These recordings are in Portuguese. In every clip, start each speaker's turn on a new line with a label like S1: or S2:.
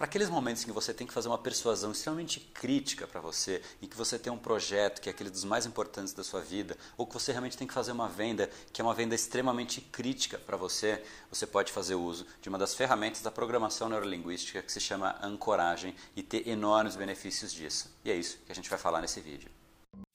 S1: para aqueles momentos em que você tem que fazer uma persuasão extremamente crítica para você, em que você tem um projeto que é aquele dos mais importantes da sua vida, ou que você realmente tem que fazer uma venda que é uma venda extremamente crítica para você, você pode fazer uso de uma das ferramentas da programação neurolinguística que se chama ancoragem e ter enormes benefícios disso. E é isso que a gente vai falar nesse vídeo.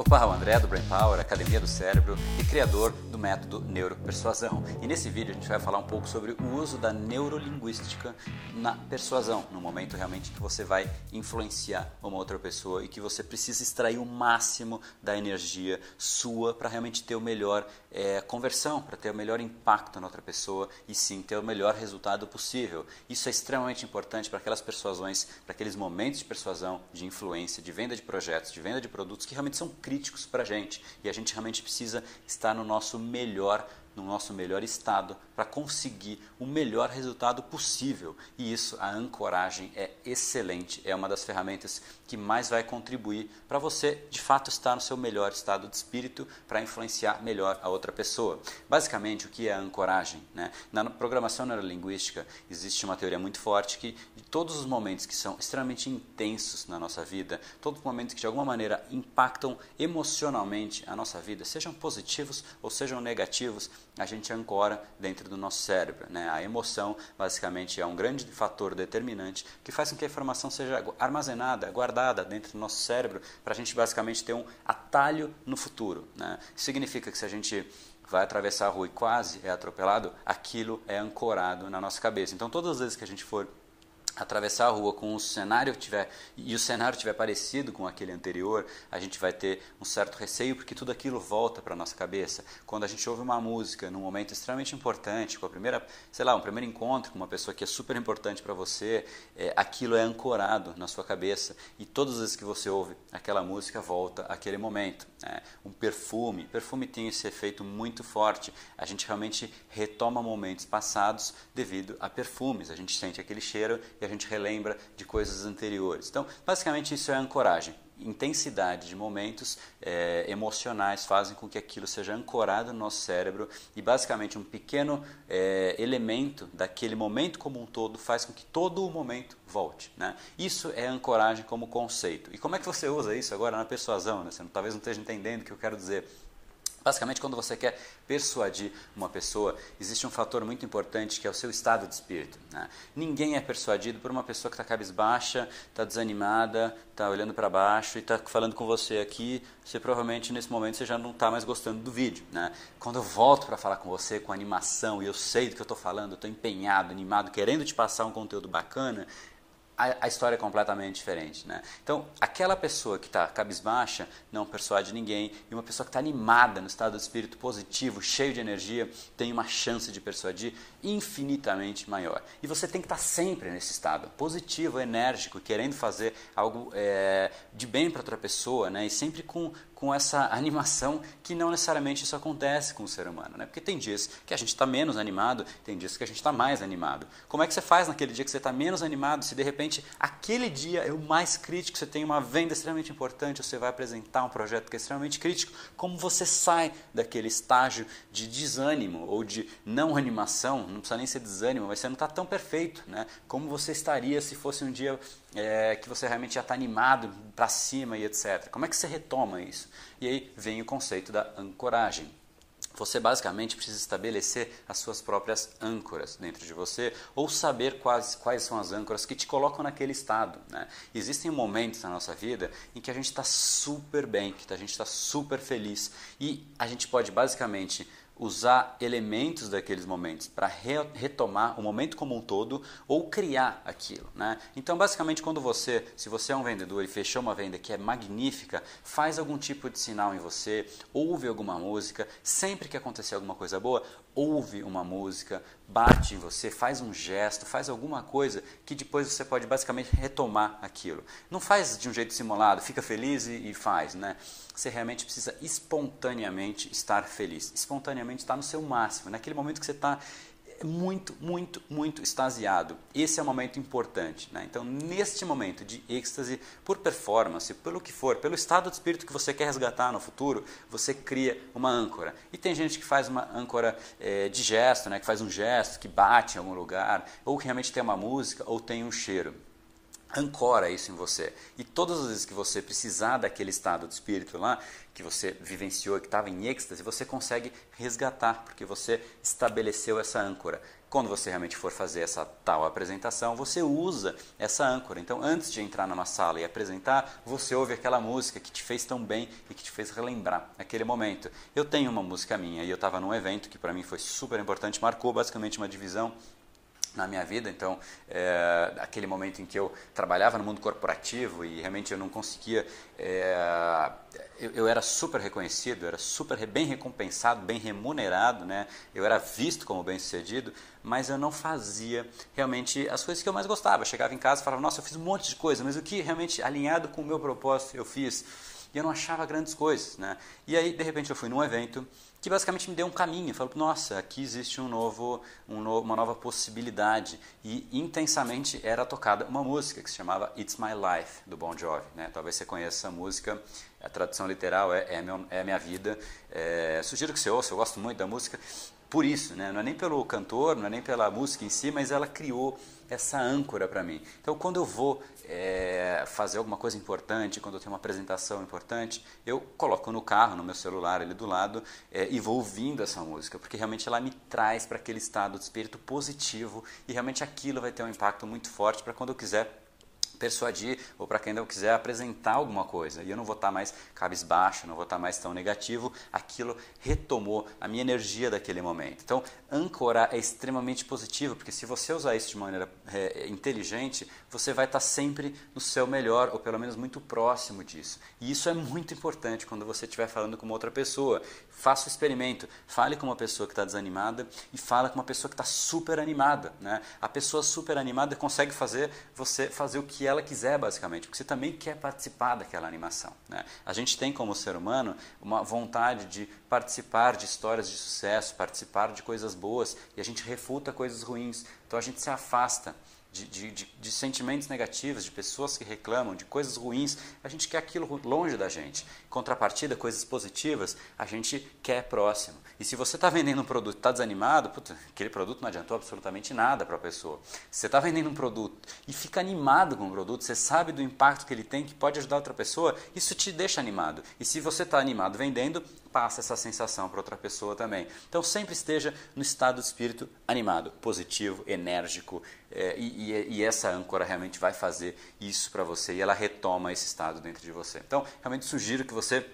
S1: Opa, o André do Brain Power, Academia do Cérebro e criador do método Neuropersuasão. E nesse vídeo a gente vai falar um pouco sobre o uso da neurolinguística na persuasão, no momento realmente que você vai influenciar uma outra pessoa e que você precisa extrair o máximo da energia sua para realmente ter o melhor é, conversão, para ter o melhor impacto na outra pessoa e sim ter o melhor resultado possível. Isso é extremamente importante para aquelas persuasões, para aqueles momentos de persuasão, de influência, de venda de projetos, de venda de produtos que realmente são críticos para a gente. E a gente realmente precisa estar no nosso melhor no nosso melhor estado para conseguir o melhor resultado possível. E isso, a ancoragem é excelente, é uma das ferramentas que mais vai contribuir para você de fato estar no seu melhor estado de espírito para influenciar melhor a outra pessoa. Basicamente, o que é a ancoragem? Né? Na programação neurolinguística existe uma teoria muito forte que de todos os momentos que são extremamente intensos na nossa vida, todos os momentos que de alguma maneira impactam emocionalmente a nossa vida, sejam positivos ou sejam negativos, a gente ancora dentro do nosso cérebro. Né? A emoção, basicamente, é um grande fator determinante que faz com que a informação seja armazenada, guardada dentro do nosso cérebro, para a gente basicamente ter um atalho no futuro. Né? Significa que se a gente vai atravessar a rua e quase é atropelado, aquilo é ancorado na nossa cabeça. Então, todas as vezes que a gente for atravessar a rua com o cenário tiver e o cenário tiver parecido com aquele anterior, a gente vai ter um certo receio porque tudo aquilo volta para nossa cabeça. Quando a gente ouve uma música num momento extremamente importante, com a primeira, sei lá, um primeiro encontro com uma pessoa que é super importante para você, é, aquilo é ancorado na sua cabeça e todas as vezes que você ouve aquela música volta àquele momento. Né? Um perfume, perfume tem esse efeito muito forte. A gente realmente retoma momentos passados devido a perfumes. A gente sente aquele cheiro e a gente relembra de coisas anteriores. Então, basicamente, isso é ancoragem. Intensidade de momentos é, emocionais fazem com que aquilo seja ancorado no nosso cérebro e, basicamente, um pequeno é, elemento daquele momento como um todo faz com que todo o momento volte. Né? Isso é ancoragem como conceito. E como é que você usa isso agora na persuasão? Né? Você talvez não esteja entendendo o que eu quero dizer. Basicamente, quando você quer persuadir uma pessoa, existe um fator muito importante que é o seu estado de espírito. Né? Ninguém é persuadido por uma pessoa que está cabisbaixa, está desanimada, está olhando para baixo e está falando com você aqui. Você provavelmente nesse momento você já não está mais gostando do vídeo. Né? Quando eu volto para falar com você com animação e eu sei do que eu estou falando, estou empenhado, animado, querendo te passar um conteúdo bacana, a, a, história é completamente diferente. Né? Então, aquela pessoa que está cabisbaixa não persuade ninguém, e uma pessoa que está animada, no estado de espírito positivo, cheio de energia, tem uma chance de persuadir infinitamente maior. E você tem que estar tá sempre nesse estado positivo, enérgico, querendo fazer algo é, de bem para outra pessoa, né? e sempre com, com essa animação que não necessariamente isso acontece com o ser humano, né? Porque tem dias que a gente está menos animado, tem dias que a gente está mais animado. Como é que você faz naquele dia que você está menos animado, se de repente aquele dia é o mais crítico, você tem uma venda extremamente importante, você vai apresentar um projeto que é extremamente crítico, como você sai daquele estágio de desânimo ou de não animação, não precisa nem ser desânimo, mas você não está tão perfeito, né? Como você estaria se fosse um dia é, que você realmente já está animado para cima e etc. Como é que você retoma isso? E aí vem o conceito da ancoragem. Você basicamente precisa estabelecer as suas próprias âncoras dentro de você ou saber quais, quais são as âncoras que te colocam naquele estado. Né? Existem momentos na nossa vida em que a gente está super bem, que a gente está super feliz e a gente pode basicamente usar elementos daqueles momentos para re retomar o momento como um todo ou criar aquilo. Né? Então, basicamente, quando você, se você é um vendedor e fechou uma venda que é magnífica, faz algum tipo de sinal em você, ouve alguma música, sempre que acontecer alguma coisa boa, ouve uma música, bate em você, faz um gesto, faz alguma coisa que depois você pode basicamente retomar aquilo. Não faz de um jeito simulado, fica feliz e, e faz, né? Você realmente precisa espontaneamente estar feliz, espontaneamente estar no seu máximo, naquele momento que você está muito, muito, muito extasiado. Esse é o momento importante. Né? Então, neste momento de êxtase, por performance, pelo que for, pelo estado de espírito que você quer resgatar no futuro, você cria uma âncora. E tem gente que faz uma âncora é, de gesto, né? que faz um gesto, que bate em algum lugar, ou que realmente tem uma música, ou tem um cheiro ancora isso em você. E todas as vezes que você precisar daquele estado de espírito lá, que você vivenciou, que estava em êxtase, você consegue resgatar, porque você estabeleceu essa âncora. Quando você realmente for fazer essa tal apresentação, você usa essa âncora. Então, antes de entrar numa sala e apresentar, você ouve aquela música que te fez tão bem e que te fez relembrar aquele momento. Eu tenho uma música minha e eu estava num evento que para mim foi super importante, marcou basicamente uma divisão na minha vida. Então, é, aquele momento em que eu trabalhava no mundo corporativo e realmente eu não conseguia. É, eu, eu, era super reconhecido, era super bem recompensado, bem remunerado, né? eu era visto como bem sucedido, mas eu não fazia realmente as coisas que eu mais gostava. Eu chegava em casa e falava, nossa, eu fiz um monte de coisa, mas o que realmente alinhado com o meu propósito eu fiz? E eu não achava grandes coisas. Né? E aí, de repente, eu fui num evento que basicamente me deu um caminho. Falou, nossa, aqui existe um novo, um no, uma nova possibilidade. E intensamente era tocada uma música que se chamava It's My Life, do Bon Jovi. Né? Talvez você conheça essa música, a tradução literal é É, meu, é Minha Vida. É, sugiro que você ouça, eu gosto muito da música por isso, né? não é nem pelo cantor, não é nem pela música em si, mas ela criou essa âncora para mim. Então, quando eu vou é, fazer alguma coisa importante, quando eu tenho uma apresentação importante, eu coloco no carro, no meu celular ali do lado, é, e vou ouvindo essa música, porque realmente ela me traz para aquele estado de espírito positivo e realmente aquilo vai ter um impacto muito forte para quando eu quiser persuadir ou para quem não quiser apresentar alguma coisa e eu não vou estar tá mais cabisbaixo, não vou estar tá mais tão negativo, aquilo retomou a minha energia daquele momento. Então, âncorar é extremamente positivo, porque se você usar isso de maneira é, inteligente, você vai estar tá sempre no seu melhor ou pelo menos muito próximo disso. E isso é muito importante quando você estiver falando com outra pessoa. Faça o experimento, fale com uma pessoa que está desanimada e fale com uma pessoa que está super animada. Né? A pessoa super animada consegue fazer você fazer o que ela quiser, basicamente, porque você também quer participar daquela animação. Né? A gente tem, como ser humano, uma vontade de participar de histórias de sucesso, participar de coisas boas, e a gente refuta coisas ruins. Então a gente se afasta de, de, de, de, sentimentos negativos, de pessoas que reclamam, de coisas ruins, a gente quer aquilo longe da gente. Contrapartida, coisas positivas, a gente quer próximo. E se você está vendendo um produto e está desanimado, aquele produto não adiantou absolutamente nada para a pessoa. Se você está vendendo um produto e fica animado com o produto, você sabe do impacto que ele tem, que pode ajudar outra pessoa, isso te deixa animado. E se você está animado vendendo, passa essa sensação para outra pessoa também. Então sempre esteja no estado de espírito animado, positivo, enérgico, é, e, e, e, essa âncora realmente vai fazer isso para você e ela retoma esse estado dentro de você. Então realmente sugiro que você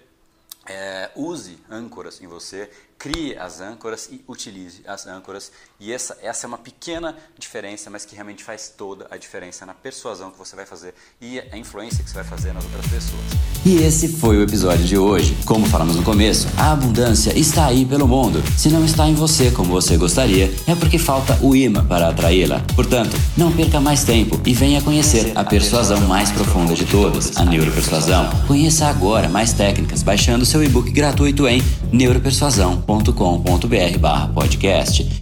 S1: é, use âncoras em você, crie as âncoras e utilize as âncoras. E essa, essa é uma pequena diferença, mas que realmente faz toda a diferença na persuasão que você vai fazer e a influência que você vai fazer nas outras pessoas.
S2: E esse foi o episódio de hoje. Como falamos no começo, a abundância está aí pelo mundo. Se não está em você como você gostaria, é porque falta o imã para atraí-la. Portanto, não perca mais tempo e venha conhecer a persuasão mais profunda de todas, a neuropersuasão. Conheça agora mais técnicas baixando seu e-book gratuito em neuropersuasão.com.br podcast.